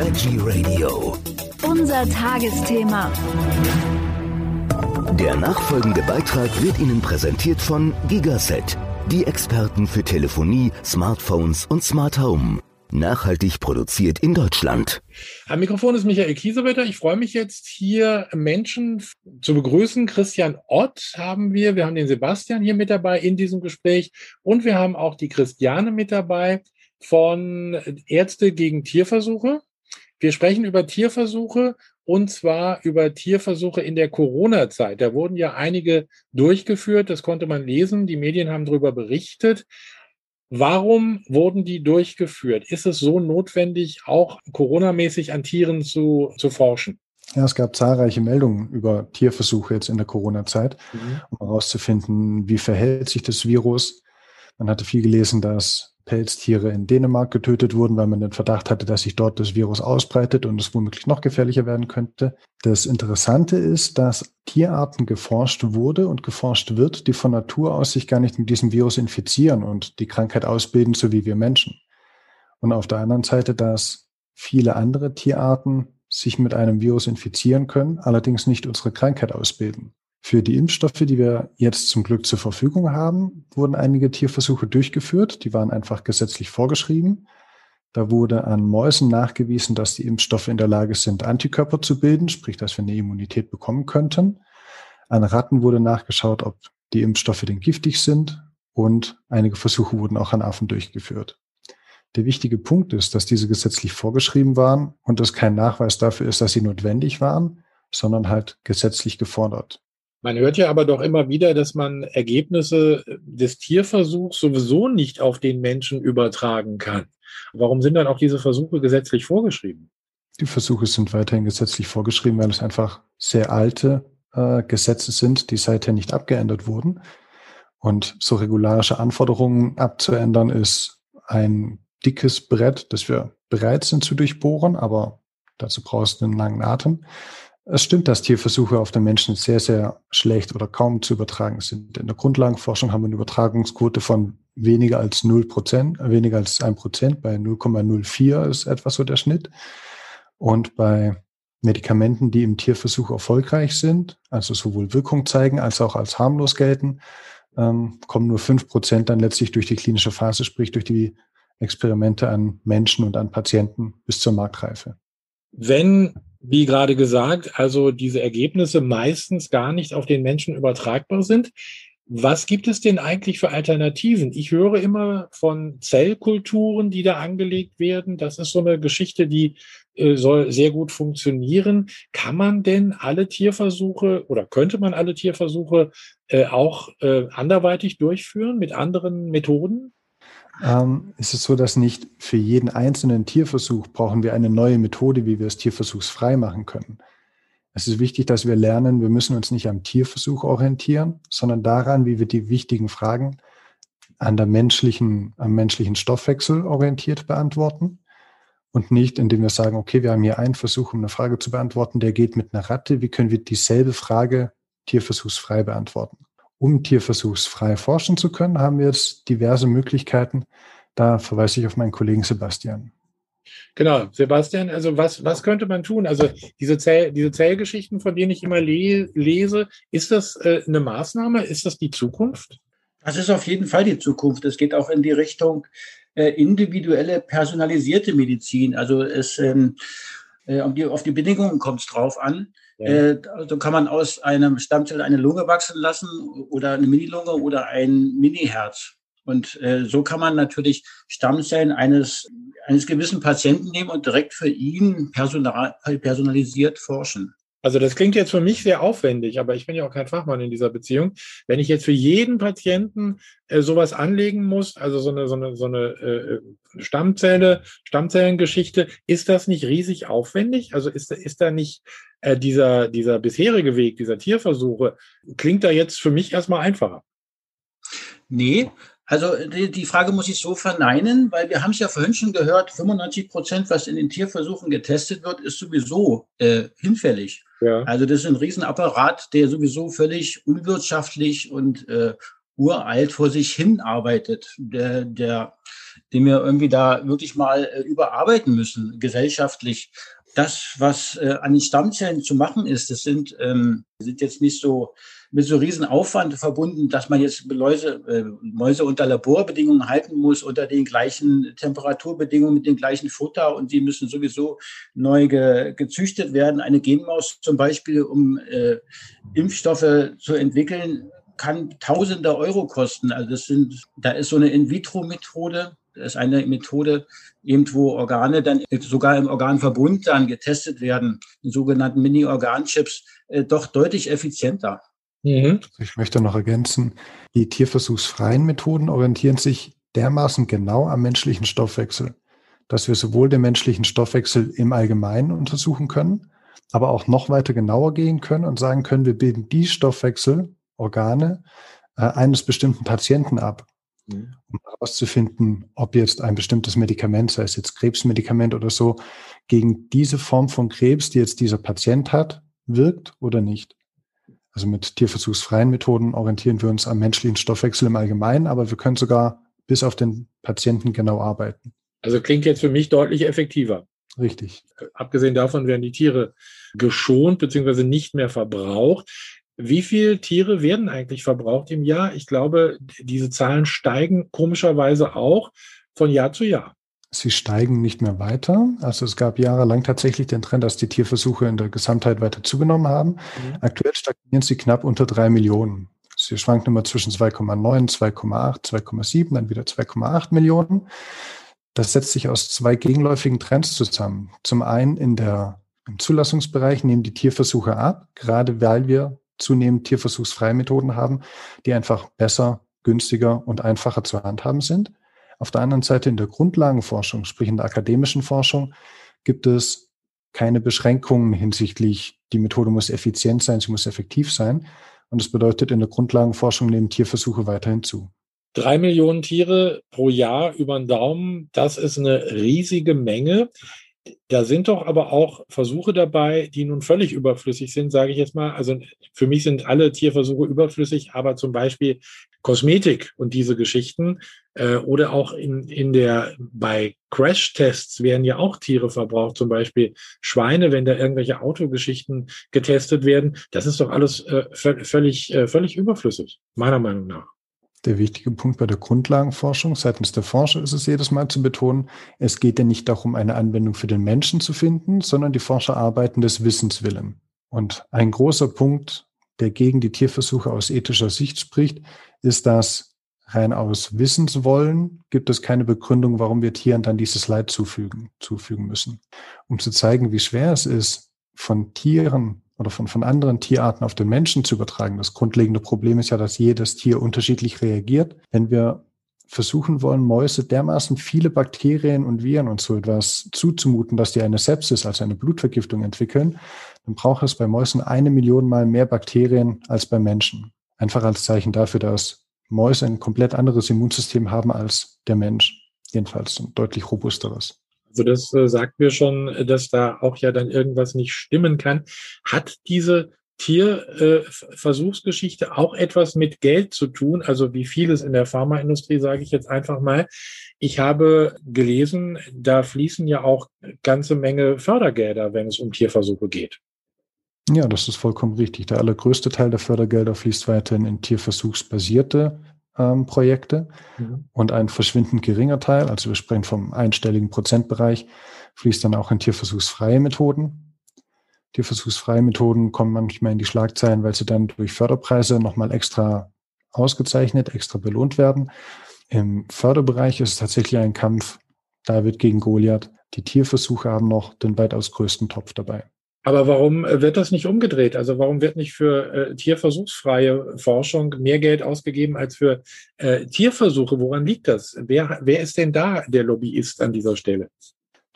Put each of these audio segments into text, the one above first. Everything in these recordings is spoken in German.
Veggie Radio. Unser Tagesthema. Der nachfolgende Beitrag wird Ihnen präsentiert von Gigaset, die Experten für Telefonie, Smartphones und Smart Home. Nachhaltig produziert in Deutschland. Am Mikrofon ist Michael Kiesewetter. Ich freue mich jetzt hier Menschen zu begrüßen. Christian Ott haben wir. Wir haben den Sebastian hier mit dabei in diesem Gespräch. Und wir haben auch die Christiane mit dabei von Ärzte gegen Tierversuche. Wir sprechen über Tierversuche und zwar über Tierversuche in der Corona-Zeit. Da wurden ja einige durchgeführt, das konnte man lesen, die Medien haben darüber berichtet. Warum wurden die durchgeführt? Ist es so notwendig, auch Corona-mäßig an Tieren zu, zu forschen? Ja, es gab zahlreiche Meldungen über Tierversuche jetzt in der Corona-Zeit, mhm. um herauszufinden, wie verhält sich das Virus. Man hatte viel gelesen, dass Pelztiere in Dänemark getötet wurden, weil man den Verdacht hatte, dass sich dort das Virus ausbreitet und es womöglich noch gefährlicher werden könnte. Das Interessante ist, dass Tierarten geforscht wurde und geforscht wird, die von Natur aus sich gar nicht mit diesem Virus infizieren und die Krankheit ausbilden, so wie wir Menschen. Und auf der anderen Seite, dass viele andere Tierarten sich mit einem Virus infizieren können, allerdings nicht unsere Krankheit ausbilden. Für die Impfstoffe, die wir jetzt zum Glück zur Verfügung haben, wurden einige Tierversuche durchgeführt. Die waren einfach gesetzlich vorgeschrieben. Da wurde an Mäusen nachgewiesen, dass die Impfstoffe in der Lage sind, Antikörper zu bilden, sprich, dass wir eine Immunität bekommen könnten. An Ratten wurde nachgeschaut, ob die Impfstoffe denn giftig sind und einige Versuche wurden auch an Affen durchgeführt. Der wichtige Punkt ist, dass diese gesetzlich vorgeschrieben waren und es kein Nachweis dafür ist, dass sie notwendig waren, sondern halt gesetzlich gefordert. Man hört ja aber doch immer wieder, dass man Ergebnisse des Tierversuchs sowieso nicht auf den Menschen übertragen kann. Warum sind dann auch diese Versuche gesetzlich vorgeschrieben? Die Versuche sind weiterhin gesetzlich vorgeschrieben, weil es einfach sehr alte äh, Gesetze sind, die seither nicht abgeändert wurden. Und so regularische Anforderungen abzuändern, ist ein dickes Brett, das wir bereit sind zu durchbohren, aber dazu brauchst du einen langen Atem. Es stimmt, dass Tierversuche auf den Menschen sehr, sehr schlecht oder kaum zu übertragen sind. In der Grundlagenforschung haben wir eine Übertragungsquote von weniger als 0 Prozent, weniger als 1 Prozent. Bei 0,04 ist etwa so der Schnitt. Und bei Medikamenten, die im Tierversuch erfolgreich sind, also sowohl Wirkung zeigen als auch als harmlos gelten, ähm, kommen nur 5 Prozent dann letztlich durch die klinische Phase, sprich durch die Experimente an Menschen und an Patienten bis zur Marktreife. Wenn wie gerade gesagt, also diese Ergebnisse meistens gar nicht auf den Menschen übertragbar sind. Was gibt es denn eigentlich für Alternativen? Ich höre immer von Zellkulturen, die da angelegt werden. Das ist so eine Geschichte, die äh, soll sehr gut funktionieren. Kann man denn alle Tierversuche oder könnte man alle Tierversuche äh, auch äh, anderweitig durchführen mit anderen Methoden? Ähm, ist es so, dass nicht für jeden einzelnen Tierversuch brauchen wir eine neue Methode, wie wir es tierversuchsfrei machen können. Es ist wichtig, dass wir lernen, wir müssen uns nicht am Tierversuch orientieren, sondern daran, wie wir die wichtigen Fragen an der menschlichen, am menschlichen Stoffwechsel orientiert beantworten und nicht, indem wir sagen, okay, wir haben hier einen Versuch, um eine Frage zu beantworten, der geht mit einer Ratte. Wie können wir dieselbe Frage tierversuchsfrei beantworten? Um tierversuchsfrei forschen zu können, haben wir jetzt diverse Möglichkeiten. Da verweise ich auf meinen Kollegen Sebastian. Genau, Sebastian, also was, was könnte man tun? Also diese, Zell, diese Zellgeschichten, von denen ich immer le lese, ist das äh, eine Maßnahme? Ist das die Zukunft? Das ist auf jeden Fall die Zukunft. Es geht auch in die Richtung äh, individuelle, personalisierte Medizin. Also es ähm, äh, auf, die, auf die Bedingungen kommt es drauf an. Äh, also kann man aus einem Stammzell eine Lunge wachsen lassen oder eine Mini-Lunge oder ein Mini-Herz. Und äh, so kann man natürlich Stammzellen eines, eines gewissen Patienten nehmen und direkt für ihn personal, personalisiert forschen. Also das klingt jetzt für mich sehr aufwendig, aber ich bin ja auch kein Fachmann in dieser Beziehung. Wenn ich jetzt für jeden Patienten äh, sowas anlegen muss, also so eine, so eine, so eine äh, Stammzelle, Stammzellengeschichte, ist das nicht riesig aufwendig? Also ist, ist da nicht äh, dieser, dieser bisherige Weg, dieser Tierversuche, klingt da jetzt für mich erstmal einfacher? Nee, also die, Frage muss ich so verneinen, weil wir haben es ja vorhin schon gehört, 95 Prozent, was in den Tierversuchen getestet wird, ist sowieso äh, hinfällig. Ja. Also das ist ein Riesenapparat, der sowieso völlig unwirtschaftlich und äh, uralt vor sich hin arbeitet, der, der, den wir irgendwie da wirklich mal äh, überarbeiten müssen, gesellschaftlich. Das, was äh, an den Stammzellen zu machen ist, das sind, ähm, sind jetzt nicht so mit so riesen Aufwand verbunden, dass man jetzt Läuse, äh, Mäuse unter Laborbedingungen halten muss, unter den gleichen Temperaturbedingungen, mit dem gleichen Futter und die müssen sowieso neu ge, gezüchtet werden. Eine Genmaus zum Beispiel, um äh, Impfstoffe zu entwickeln, kann Tausende Euro kosten. Also das sind, da ist so eine In-vitro-Methode, das ist eine Methode, eben wo Organe dann sogar im Organverbund dann getestet werden, in sogenannten Mini-Organchips, äh, doch deutlich effizienter. Mhm. Ich möchte noch ergänzen, die tierversuchsfreien Methoden orientieren sich dermaßen genau am menschlichen Stoffwechsel, dass wir sowohl den menschlichen Stoffwechsel im Allgemeinen untersuchen können, aber auch noch weiter genauer gehen können und sagen können, wir bilden die Stoffwechselorgane äh, eines bestimmten Patienten ab, mhm. um herauszufinden, ob jetzt ein bestimmtes Medikament, sei es jetzt Krebsmedikament oder so, gegen diese Form von Krebs, die jetzt dieser Patient hat, wirkt oder nicht. Also mit tierversuchsfreien Methoden orientieren wir uns am menschlichen Stoffwechsel im Allgemeinen, aber wir können sogar bis auf den Patienten genau arbeiten. Also klingt jetzt für mich deutlich effektiver. Richtig. Abgesehen davon werden die Tiere geschont bzw. nicht mehr verbraucht. Wie viele Tiere werden eigentlich verbraucht im Jahr? Ich glaube, diese Zahlen steigen komischerweise auch von Jahr zu Jahr. Sie steigen nicht mehr weiter. Also es gab jahrelang tatsächlich den Trend, dass die Tierversuche in der Gesamtheit weiter zugenommen haben. Mhm. Aktuell stagnieren sie knapp unter drei Millionen. Sie schwanken immer zwischen 2,9, 2,8, 2,7, dann wieder 2,8 Millionen. Das setzt sich aus zwei gegenläufigen Trends zusammen. Zum einen in der, im Zulassungsbereich nehmen die Tierversuche ab, gerade weil wir zunehmend tierversuchsfreie Methoden haben, die einfach besser, günstiger und einfacher zu handhaben sind. Auf der anderen Seite in der Grundlagenforschung, sprich in der akademischen Forschung, gibt es keine Beschränkungen hinsichtlich, die Methode muss effizient sein, sie muss effektiv sein. Und das bedeutet, in der Grundlagenforschung nehmen Tierversuche weiterhin zu. Drei Millionen Tiere pro Jahr über den Daumen, das ist eine riesige Menge. Da sind doch aber auch Versuche dabei, die nun völlig überflüssig sind, sage ich jetzt mal. Also für mich sind alle Tierversuche überflüssig, aber zum Beispiel Kosmetik und diese Geschichten äh, oder auch in, in der bei Crash-Tests werden ja auch Tiere verbraucht, zum Beispiel Schweine, wenn da irgendwelche Autogeschichten getestet werden. Das ist doch alles äh, völlig, äh, völlig überflüssig, meiner Meinung nach. Der wichtige Punkt bei der Grundlagenforschung seitens der Forscher ist es jedes Mal zu betonen, es geht ja nicht darum, eine Anwendung für den Menschen zu finden, sondern die Forscher arbeiten des Wissens willen. Und ein großer Punkt, der gegen die Tierversuche aus ethischer Sicht spricht, ist, dass rein aus Wissenswollen gibt es keine Begründung, warum wir Tieren dann dieses Leid zufügen, zufügen müssen. Um zu zeigen, wie schwer es ist, von Tieren oder von, von anderen Tierarten auf den Menschen zu übertragen. Das grundlegende Problem ist ja, dass jedes Tier unterschiedlich reagiert. Wenn wir versuchen wollen, Mäuse dermaßen viele Bakterien und Viren und so etwas zuzumuten, dass die eine Sepsis, also eine Blutvergiftung entwickeln, dann braucht es bei Mäusen eine Million Mal mehr Bakterien als bei Menschen. Einfach als Zeichen dafür, dass Mäuse ein komplett anderes Immunsystem haben als der Mensch. Jedenfalls ein deutlich robusteres. Also das äh, sagt mir schon, dass da auch ja dann irgendwas nicht stimmen kann. Hat diese Tierversuchsgeschichte auch etwas mit Geld zu tun, also wie vieles in der Pharmaindustrie, sage ich jetzt einfach mal. Ich habe gelesen, da fließen ja auch ganze Menge Fördergelder, wenn es um Tierversuche geht. Ja, das ist vollkommen richtig. Der allergrößte Teil der Fördergelder fließt weiterhin in tierversuchsbasierte ähm, Projekte mhm. und ein verschwindend geringer Teil, also wir sprechen vom einstelligen Prozentbereich, fließt dann auch in tierversuchsfreie Methoden. Tierversuchsfreie Methoden kommen manchmal in die Schlagzeilen, weil sie dann durch Förderpreise nochmal extra ausgezeichnet, extra belohnt werden. Im Förderbereich ist es tatsächlich ein Kampf David gegen Goliath. Die Tierversuche haben noch den weitaus größten Topf dabei. Aber warum äh, wird das nicht umgedreht? Also warum wird nicht für äh, tierversuchsfreie Forschung mehr Geld ausgegeben als für äh, Tierversuche? Woran liegt das? Wer, wer ist denn da der Lobbyist an dieser Stelle?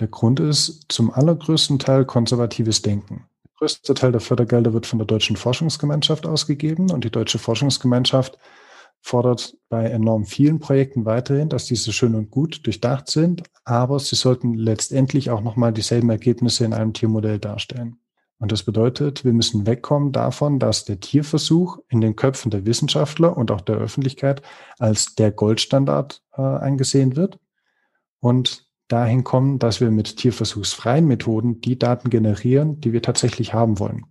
Der Grund ist zum allergrößten Teil konservatives Denken. Der größte Teil der Fördergelder wird von der Deutschen Forschungsgemeinschaft ausgegeben und die Deutsche Forschungsgemeinschaft fordert bei enorm vielen Projekten weiterhin, dass diese schön und gut durchdacht sind, aber sie sollten letztendlich auch nochmal dieselben Ergebnisse in einem Tiermodell darstellen. Und das bedeutet, wir müssen wegkommen davon, dass der Tierversuch in den Köpfen der Wissenschaftler und auch der Öffentlichkeit als der Goldstandard äh, angesehen wird und dahin kommen, dass wir mit tierversuchsfreien Methoden die Daten generieren, die wir tatsächlich haben wollen.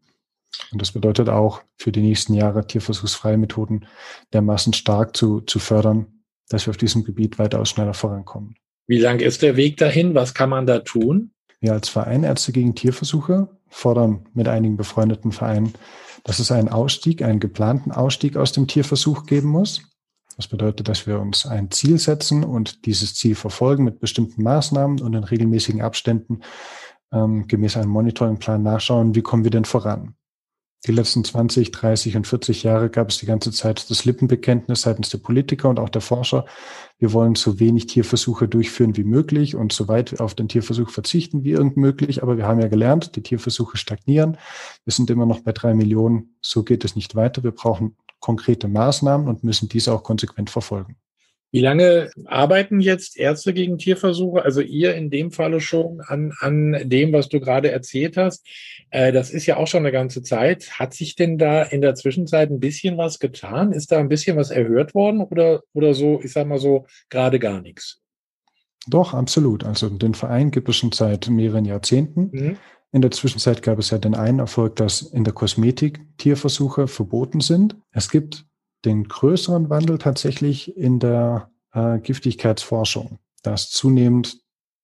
Und das bedeutet auch für die nächsten Jahre tierversuchsfreie Methoden dermaßen stark zu, zu fördern, dass wir auf diesem Gebiet weitaus schneller vorankommen. Wie lang ist der Weg dahin? Was kann man da tun? Wir als Verein Ärzte gegen Tierversuche fordern mit einigen befreundeten Vereinen, dass es einen Ausstieg, einen geplanten Ausstieg aus dem Tierversuch geben muss. Das bedeutet, dass wir uns ein Ziel setzen und dieses Ziel verfolgen mit bestimmten Maßnahmen und in regelmäßigen Abständen ähm, gemäß einem Monitoringplan nachschauen, wie kommen wir denn voran. Die letzten 20, 30 und 40 Jahre gab es die ganze Zeit das Lippenbekenntnis seitens der Politiker und auch der Forscher. Wir wollen so wenig Tierversuche durchführen wie möglich und so weit auf den Tierversuch verzichten wie irgend möglich. Aber wir haben ja gelernt, die Tierversuche stagnieren. Wir sind immer noch bei drei Millionen. So geht es nicht weiter. Wir brauchen konkrete Maßnahmen und müssen diese auch konsequent verfolgen. Wie lange arbeiten jetzt Ärzte gegen Tierversuche? Also ihr in dem Falle schon an, an dem, was du gerade erzählt hast. Äh, das ist ja auch schon eine ganze Zeit. Hat sich denn da in der Zwischenzeit ein bisschen was getan? Ist da ein bisschen was erhört worden oder, oder so, ich sag mal so, gerade gar nichts? Doch, absolut. Also den Verein gibt es schon seit mehreren Jahrzehnten. Mhm. In der Zwischenzeit gab es ja den einen Erfolg, dass in der Kosmetik Tierversuche verboten sind. Es gibt den größeren Wandel tatsächlich in der äh, Giftigkeitsforschung, dass zunehmend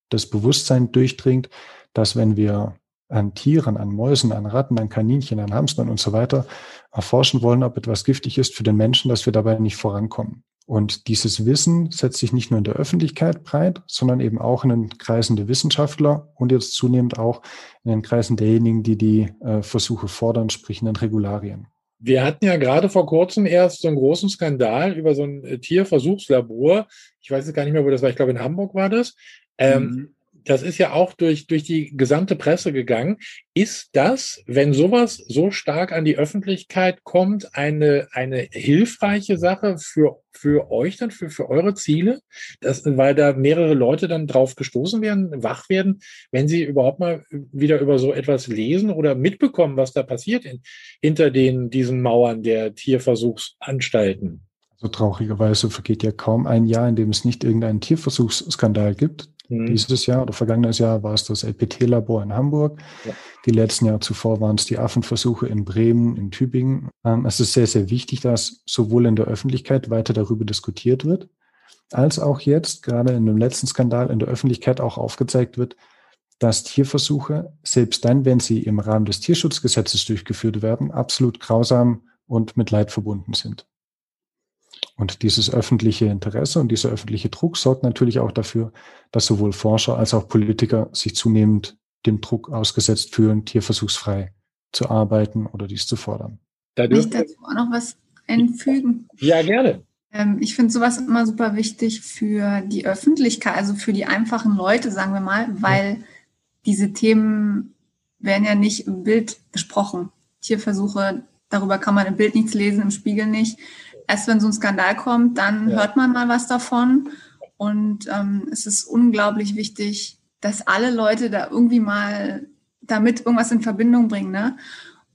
das Bewusstsein durchdringt, dass wenn wir an Tieren, an Mäusen, an Ratten, an Kaninchen, an Hamstern und so weiter erforschen wollen, ob etwas giftig ist für den Menschen, dass wir dabei nicht vorankommen. Und dieses Wissen setzt sich nicht nur in der Öffentlichkeit breit, sondern eben auch in den Kreisen der Wissenschaftler und jetzt zunehmend auch in den Kreisen derjenigen, die die äh, Versuche fordern, sprich in den Regularien. Wir hatten ja gerade vor kurzem erst so einen großen Skandal über so ein äh, Tierversuchslabor. Ich weiß jetzt gar nicht mehr, wo das war. Ich glaube, in Hamburg war das. Ähm, mhm das ist ja auch durch, durch die gesamte Presse gegangen. Ist das, wenn sowas so stark an die Öffentlichkeit kommt, eine, eine hilfreiche Sache für, für euch dann, für, für eure Ziele? Das, weil da mehrere Leute dann drauf gestoßen werden, wach werden, wenn sie überhaupt mal wieder über so etwas lesen oder mitbekommen, was da passiert in, hinter den, diesen Mauern der Tierversuchsanstalten? So traurigerweise vergeht ja kaum ein Jahr, in dem es nicht irgendeinen Tierversuchsskandal gibt. Mhm. Dieses Jahr oder vergangenes Jahr war es das LPT-Labor in Hamburg. Ja. Die letzten Jahre zuvor waren es die Affenversuche in Bremen, in Tübingen. Ähm, es ist sehr, sehr wichtig, dass sowohl in der Öffentlichkeit weiter darüber diskutiert wird, als auch jetzt, gerade in dem letzten Skandal, in der Öffentlichkeit auch aufgezeigt wird, dass Tierversuche, selbst dann, wenn sie im Rahmen des Tierschutzgesetzes durchgeführt werden, absolut grausam und mit Leid verbunden sind. Und dieses öffentliche Interesse und dieser öffentliche Druck sorgt natürlich auch dafür, dass sowohl Forscher als auch Politiker sich zunehmend dem Druck ausgesetzt fühlen, tierversuchsfrei zu arbeiten oder dies zu fordern. Da Kann ich dazu auch noch was einfügen? Ja, gerne. Ähm, ich finde sowas immer super wichtig für die Öffentlichkeit, also für die einfachen Leute, sagen wir mal, weil diese Themen werden ja nicht im Bild besprochen. Tierversuche, darüber kann man im Bild nichts lesen, im Spiegel nicht erst wenn so ein Skandal kommt, dann ja. hört man mal was davon. Und ähm, es ist unglaublich wichtig, dass alle Leute da irgendwie mal damit irgendwas in Verbindung bringen. Ne?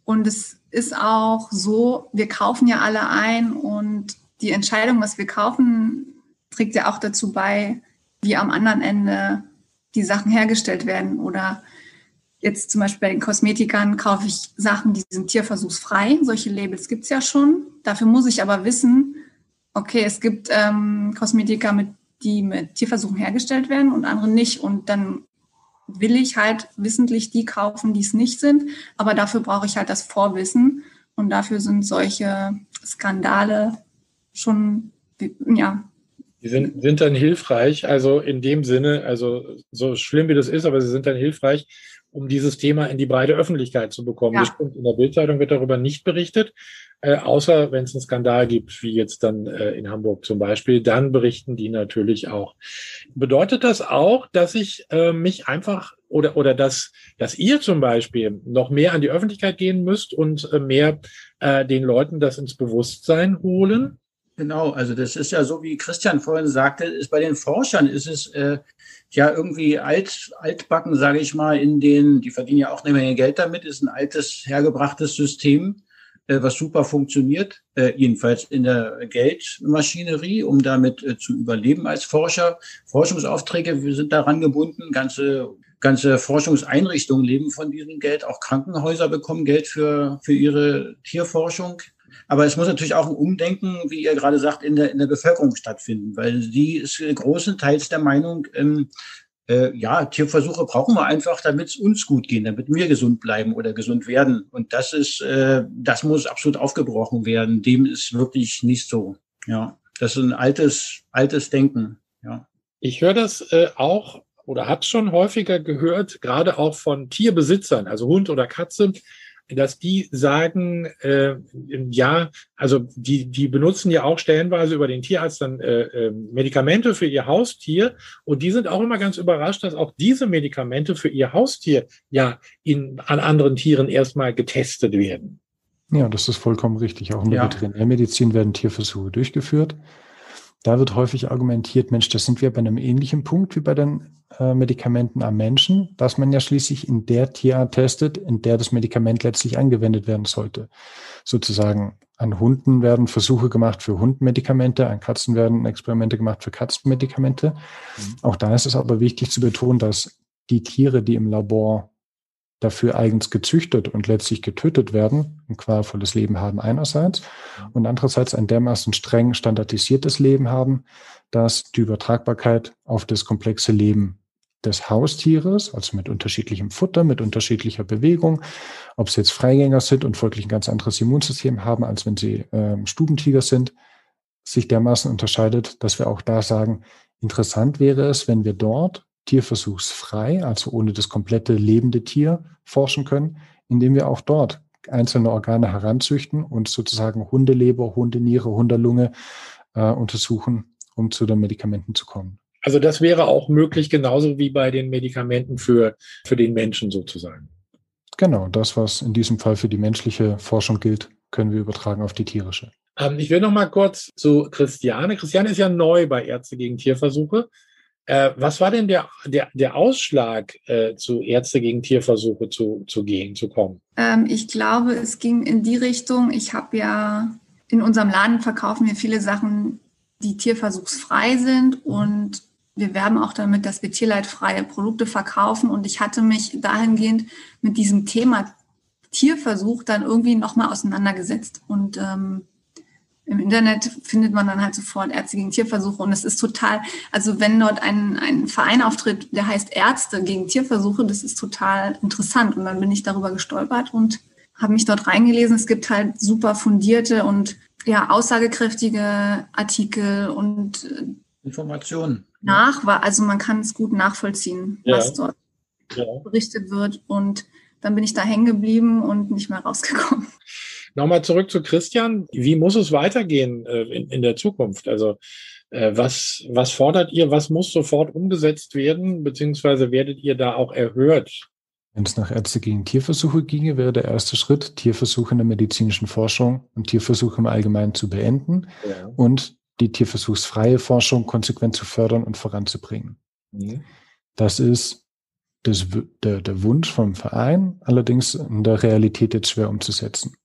Und es ist auch so, wir kaufen ja alle ein und die Entscheidung, was wir kaufen, trägt ja auch dazu bei, wie am anderen Ende die Sachen hergestellt werden oder Jetzt zum Beispiel bei den Kosmetikern kaufe ich Sachen, die sind tierversuchsfrei. Solche Labels gibt es ja schon. Dafür muss ich aber wissen, okay, es gibt ähm, Kosmetika, mit, die mit Tierversuchen hergestellt werden und andere nicht. Und dann will ich halt wissentlich die kaufen, die es nicht sind. Aber dafür brauche ich halt das Vorwissen. Und dafür sind solche Skandale schon, ja. Die sind, sind dann hilfreich, also in dem Sinne, also so schlimm wie das ist, aber sie sind dann hilfreich, um dieses Thema in die breite Öffentlichkeit zu bekommen. Ja. In der Bildzeitung wird darüber nicht berichtet, äh, außer wenn es einen Skandal gibt, wie jetzt dann äh, in Hamburg zum Beispiel, dann berichten die natürlich auch. Bedeutet das auch, dass ich äh, mich einfach oder oder dass dass ihr zum Beispiel noch mehr an die Öffentlichkeit gehen müsst und äh, mehr äh, den Leuten das ins Bewusstsein holen? Genau, also das ist ja so, wie Christian vorhin sagte, ist bei den Forschern ist es äh, ja irgendwie alt, altbacken, sage ich mal, in den, die verdienen ja auch eine Menge Geld damit, ist ein altes, hergebrachtes System, äh, was super funktioniert, äh, jedenfalls in der Geldmaschinerie, um damit äh, zu überleben als Forscher. Forschungsaufträge wir sind daran gebunden, ganze ganze Forschungseinrichtungen leben von diesem Geld, auch Krankenhäuser bekommen Geld für, für ihre Tierforschung. Aber es muss natürlich auch ein Umdenken, wie ihr gerade sagt, in der, in der Bevölkerung stattfinden, weil die ist großenteils der Meinung, ähm, äh, ja, Tierversuche brauchen wir einfach, damit es uns gut geht, damit wir gesund bleiben oder gesund werden. Und das ist, äh, das muss absolut aufgebrochen werden. Dem ist wirklich nicht so. Ja, das ist ein altes, altes Denken. Ja. Ich höre das äh, auch oder habe schon häufiger gehört, gerade auch von Tierbesitzern, also Hund oder Katze, dass die sagen, äh, ja, also die, die benutzen ja auch stellenweise über den Tierarzt dann äh, äh, Medikamente für ihr Haustier und die sind auch immer ganz überrascht, dass auch diese Medikamente für ihr Haustier ja in, an anderen Tieren erstmal getestet werden. Ja, das ist vollkommen richtig. Auch in der ja. Veterinärmedizin werden Tierversuche durchgeführt. Da wird häufig argumentiert, Mensch, das sind wir bei einem ähnlichen Punkt wie bei den äh, Medikamenten am Menschen, dass man ja schließlich in der Tierart testet, in der das Medikament letztlich angewendet werden sollte. Sozusagen an Hunden werden Versuche gemacht für Hundmedikamente, an Katzen werden Experimente gemacht für Katzenmedikamente. Mhm. Auch da ist es aber wichtig zu betonen, dass die Tiere, die im Labor dafür eigens gezüchtet und letztlich getötet werden, ein qualvolles Leben haben einerseits und andererseits ein dermaßen streng standardisiertes Leben haben, dass die Übertragbarkeit auf das komplexe Leben des Haustieres, also mit unterschiedlichem Futter, mit unterschiedlicher Bewegung, ob sie jetzt Freigänger sind und folglich ein ganz anderes Immunsystem haben, als wenn sie äh, Stubentiger sind, sich dermaßen unterscheidet, dass wir auch da sagen, interessant wäre es, wenn wir dort tierversuchsfrei, also ohne das komplette lebende Tier forschen können, indem wir auch dort einzelne Organe heranzüchten und sozusagen Hundeleber, Hundeniere, Hundelunge äh, untersuchen, um zu den Medikamenten zu kommen. Also das wäre auch möglich, genauso wie bei den Medikamenten für, für den Menschen sozusagen. Genau, das, was in diesem Fall für die menschliche Forschung gilt, können wir übertragen auf die tierische. Ähm, ich will noch mal kurz zu Christiane. Christiane ist ja neu bei Ärzte gegen Tierversuche. Äh, was war denn der, der, der Ausschlag, äh, zu Ärzte gegen Tierversuche zu, zu gehen, zu kommen? Ähm, ich glaube, es ging in die Richtung, ich habe ja in unserem Laden verkaufen wir viele Sachen, die tierversuchsfrei sind und wir werben auch damit, dass wir tierleidfreie Produkte verkaufen. Und ich hatte mich dahingehend mit diesem Thema Tierversuch dann irgendwie nochmal auseinandergesetzt. Und ähm, im Internet findet man dann halt sofort Ärzte gegen Tierversuche und es ist total, also wenn dort ein, ein Verein auftritt, der heißt Ärzte gegen Tierversuche, das ist total interessant und dann bin ich darüber gestolpert und habe mich dort reingelesen. Es gibt halt super fundierte und ja aussagekräftige Artikel und äh, Informationen. Nach, also man kann es gut nachvollziehen, ja. was dort ja. berichtet wird und dann bin ich da hängen geblieben und nicht mehr rausgekommen. Nochmal zurück zu Christian. Wie muss es weitergehen äh, in, in der Zukunft? Also äh, was, was fordert ihr? Was muss sofort umgesetzt werden? Beziehungsweise werdet ihr da auch erhört? Wenn es nach Ärzte gegen Tierversuche ginge, wäre der erste Schritt, Tierversuche in der medizinischen Forschung und Tierversuche im Allgemeinen zu beenden ja. und die tierversuchsfreie Forschung konsequent zu fördern und voranzubringen. Mhm. Das ist das, der, der Wunsch vom Verein, allerdings in der Realität jetzt schwer umzusetzen.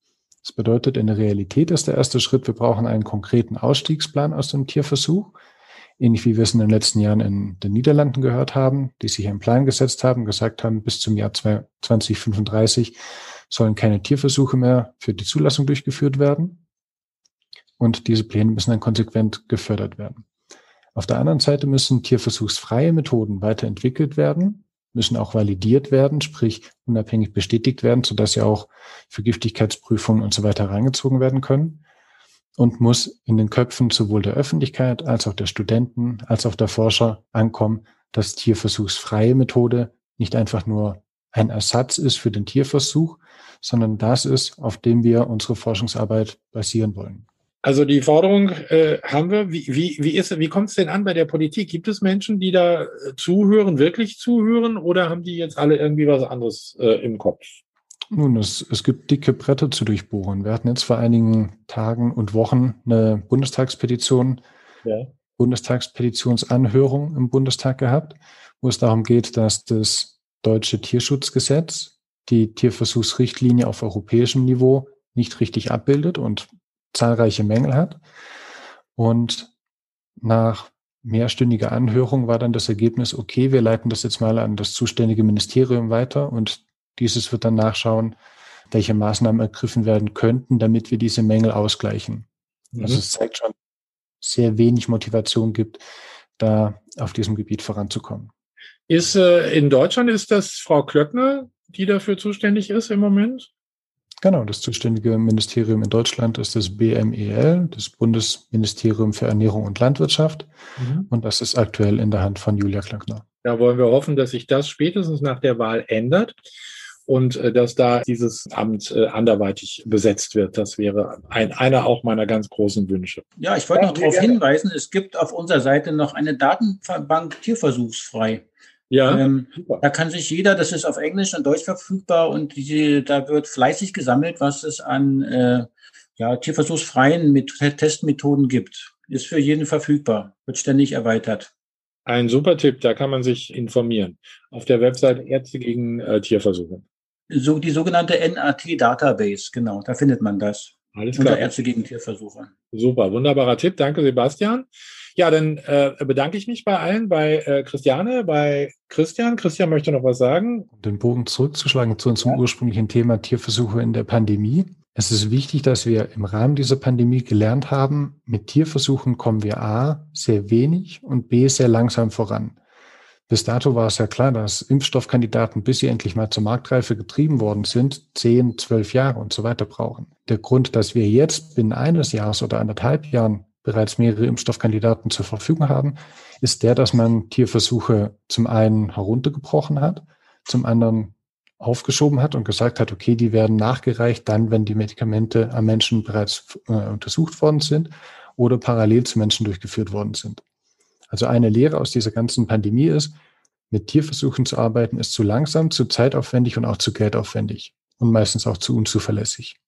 Das bedeutet, in der Realität ist der erste Schritt, wir brauchen einen konkreten Ausstiegsplan aus dem Tierversuch. Ähnlich wie wir es in den letzten Jahren in den Niederlanden gehört haben, die sich einen Plan gesetzt haben, gesagt haben, bis zum Jahr 2035 sollen keine Tierversuche mehr für die Zulassung durchgeführt werden. Und diese Pläne müssen dann konsequent gefördert werden. Auf der anderen Seite müssen tierversuchsfreie Methoden weiterentwickelt werden, müssen auch validiert werden, sprich unabhängig bestätigt werden, sodass sie auch für Giftigkeitsprüfungen und so weiter herangezogen werden können und muss in den Köpfen sowohl der Öffentlichkeit als auch der Studenten als auch der Forscher ankommen, dass tierversuchsfreie Methode nicht einfach nur ein Ersatz ist für den Tierversuch, sondern das ist, auf dem wir unsere Forschungsarbeit basieren wollen. Also die Forderung äh, haben wir. Wie, wie, wie, ist, wie kommt es denn an bei der Politik? Gibt es Menschen, die da äh, zuhören, wirklich zuhören, oder haben die jetzt alle irgendwie was anderes äh, im Kopf? Nun, es, es gibt dicke Bretter zu durchbohren. Wir hatten jetzt vor einigen Tagen und Wochen eine Bundestagspetition, ja. Bundestagspetitionsanhörung im Bundestag gehabt, wo es darum geht, dass das deutsche Tierschutzgesetz die Tierversuchsrichtlinie auf europäischem Niveau nicht richtig abbildet und zahlreiche Mängel hat. Und nach mehrstündiger Anhörung war dann das Ergebnis, okay, wir leiten das jetzt mal an das zuständige Ministerium weiter und dieses wird dann nachschauen, welche Maßnahmen ergriffen werden könnten, damit wir diese Mängel ausgleichen. Mhm. Also es zeigt schon, sehr wenig Motivation gibt, da auf diesem Gebiet voranzukommen. Ist äh, in Deutschland ist das Frau Klöckner, die dafür zuständig ist im Moment? Genau, das zuständige Ministerium in Deutschland ist das BMEL, das Bundesministerium für Ernährung und Landwirtschaft. Mhm. Und das ist aktuell in der Hand von Julia Klöckner. Da wollen wir hoffen, dass sich das spätestens nach der Wahl ändert und äh, dass da dieses Amt äh, anderweitig besetzt wird. Das wäre ein, einer auch meiner ganz großen Wünsche. Ja, ich wollte ja, noch darauf hinweisen, es gibt auf unserer Seite noch eine Datenbank tierversuchsfrei. Ja. Ähm, da kann sich jeder, das ist auf Englisch und Deutsch verfügbar und die, da wird fleißig gesammelt, was es an äh, ja, tierversuchsfreien mit Testmethoden gibt. Ist für jeden verfügbar, wird ständig erweitert. Ein super Tipp, da kann man sich informieren. Auf der Website Ärzte gegen äh, Tierversuche. So, die sogenannte NAT-Database, genau, da findet man das. Alles klar. Unter Ärzte gegen Tierversuche. Super, wunderbarer Tipp. Danke, Sebastian. Ja, dann äh, bedanke ich mich bei allen, bei äh, Christiane, bei Christian. Christian möchte noch was sagen. Um den Bogen zurückzuschlagen zu unserem ja. ursprünglichen Thema Tierversuche in der Pandemie. Es ist wichtig, dass wir im Rahmen dieser Pandemie gelernt haben, mit Tierversuchen kommen wir A, sehr wenig und B, sehr langsam voran. Bis dato war es ja klar, dass Impfstoffkandidaten, bis sie endlich mal zur Marktreife getrieben worden sind, zehn, zwölf Jahre und so weiter brauchen. Der Grund, dass wir jetzt binnen eines Jahres oder anderthalb Jahren bereits mehrere Impfstoffkandidaten zur Verfügung haben, ist der, dass man Tierversuche zum einen heruntergebrochen hat, zum anderen aufgeschoben hat und gesagt hat, okay, die werden nachgereicht dann, wenn die Medikamente am Menschen bereits äh, untersucht worden sind oder parallel zu Menschen durchgeführt worden sind. Also eine Lehre aus dieser ganzen Pandemie ist, mit Tierversuchen zu arbeiten, ist zu langsam, zu zeitaufwendig und auch zu geldaufwendig und meistens auch zu unzuverlässig.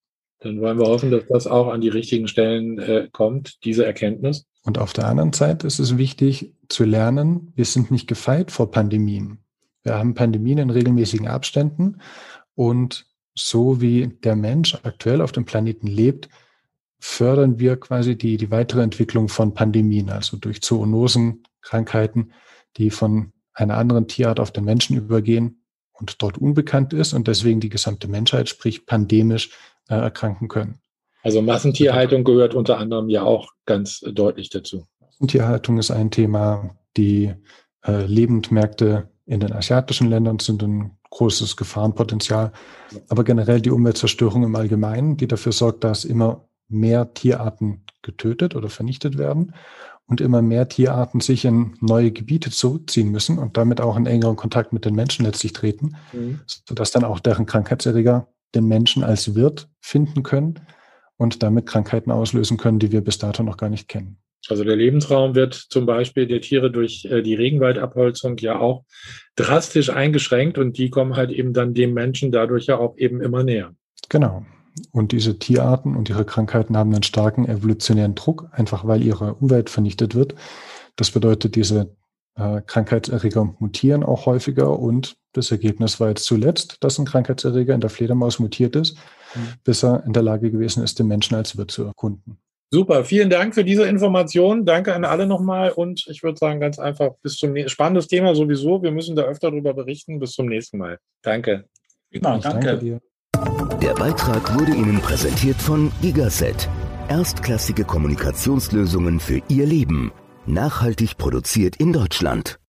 Dann wollen wir hoffen, dass das auch an die richtigen Stellen äh, kommt, diese Erkenntnis. Und auf der anderen Seite ist es wichtig zu lernen, wir sind nicht gefeit vor Pandemien. Wir haben Pandemien in regelmäßigen Abständen und so wie der Mensch aktuell auf dem Planeten lebt, fördern wir quasi die, die weitere Entwicklung von Pandemien, also durch Zoonosen, Krankheiten, die von einer anderen Tierart auf den Menschen übergehen und dort unbekannt ist und deswegen die gesamte Menschheit, sprich pandemisch, äh, erkranken können. Also Massentierhaltung gehört unter anderem ja auch ganz deutlich dazu. Massentierhaltung ist ein Thema. Die äh, Lebendmärkte in den asiatischen Ländern sind ein großes Gefahrenpotenzial. Aber generell die Umweltzerstörung im Allgemeinen, die dafür sorgt, dass immer mehr Tierarten getötet oder vernichtet werden und immer mehr Tierarten sich in neue Gebiete zurückziehen müssen und damit auch in engeren Kontakt mit den Menschen letztlich treten, mhm. sodass dann auch deren Krankheitserreger den Menschen als Wirt finden können und damit Krankheiten auslösen können, die wir bis dato noch gar nicht kennen. Also der Lebensraum wird zum Beispiel der Tiere durch äh, die Regenwaldabholzung ja auch drastisch eingeschränkt und die kommen halt eben dann dem Menschen dadurch ja auch eben immer näher. Genau. Und diese Tierarten und ihre Krankheiten haben einen starken evolutionären Druck, einfach weil ihre Umwelt vernichtet wird. Das bedeutet, diese äh, Krankheitserreger mutieren auch häufiger und das Ergebnis war jetzt zuletzt, dass ein Krankheitserreger in der Fledermaus mutiert ist, mhm. bis er in der Lage gewesen ist, den Menschen als Wirt zu erkunden. Super, vielen Dank für diese Information. Danke an alle nochmal und ich würde sagen, ganz einfach bis zum nächsten spannendes Thema sowieso. Wir müssen da öfter darüber berichten. Bis zum nächsten Mal. Danke. Ja, danke. danke dir. Der Beitrag wurde Ihnen präsentiert von Gigaset. Erstklassige Kommunikationslösungen für Ihr Leben. Nachhaltig produziert in Deutschland.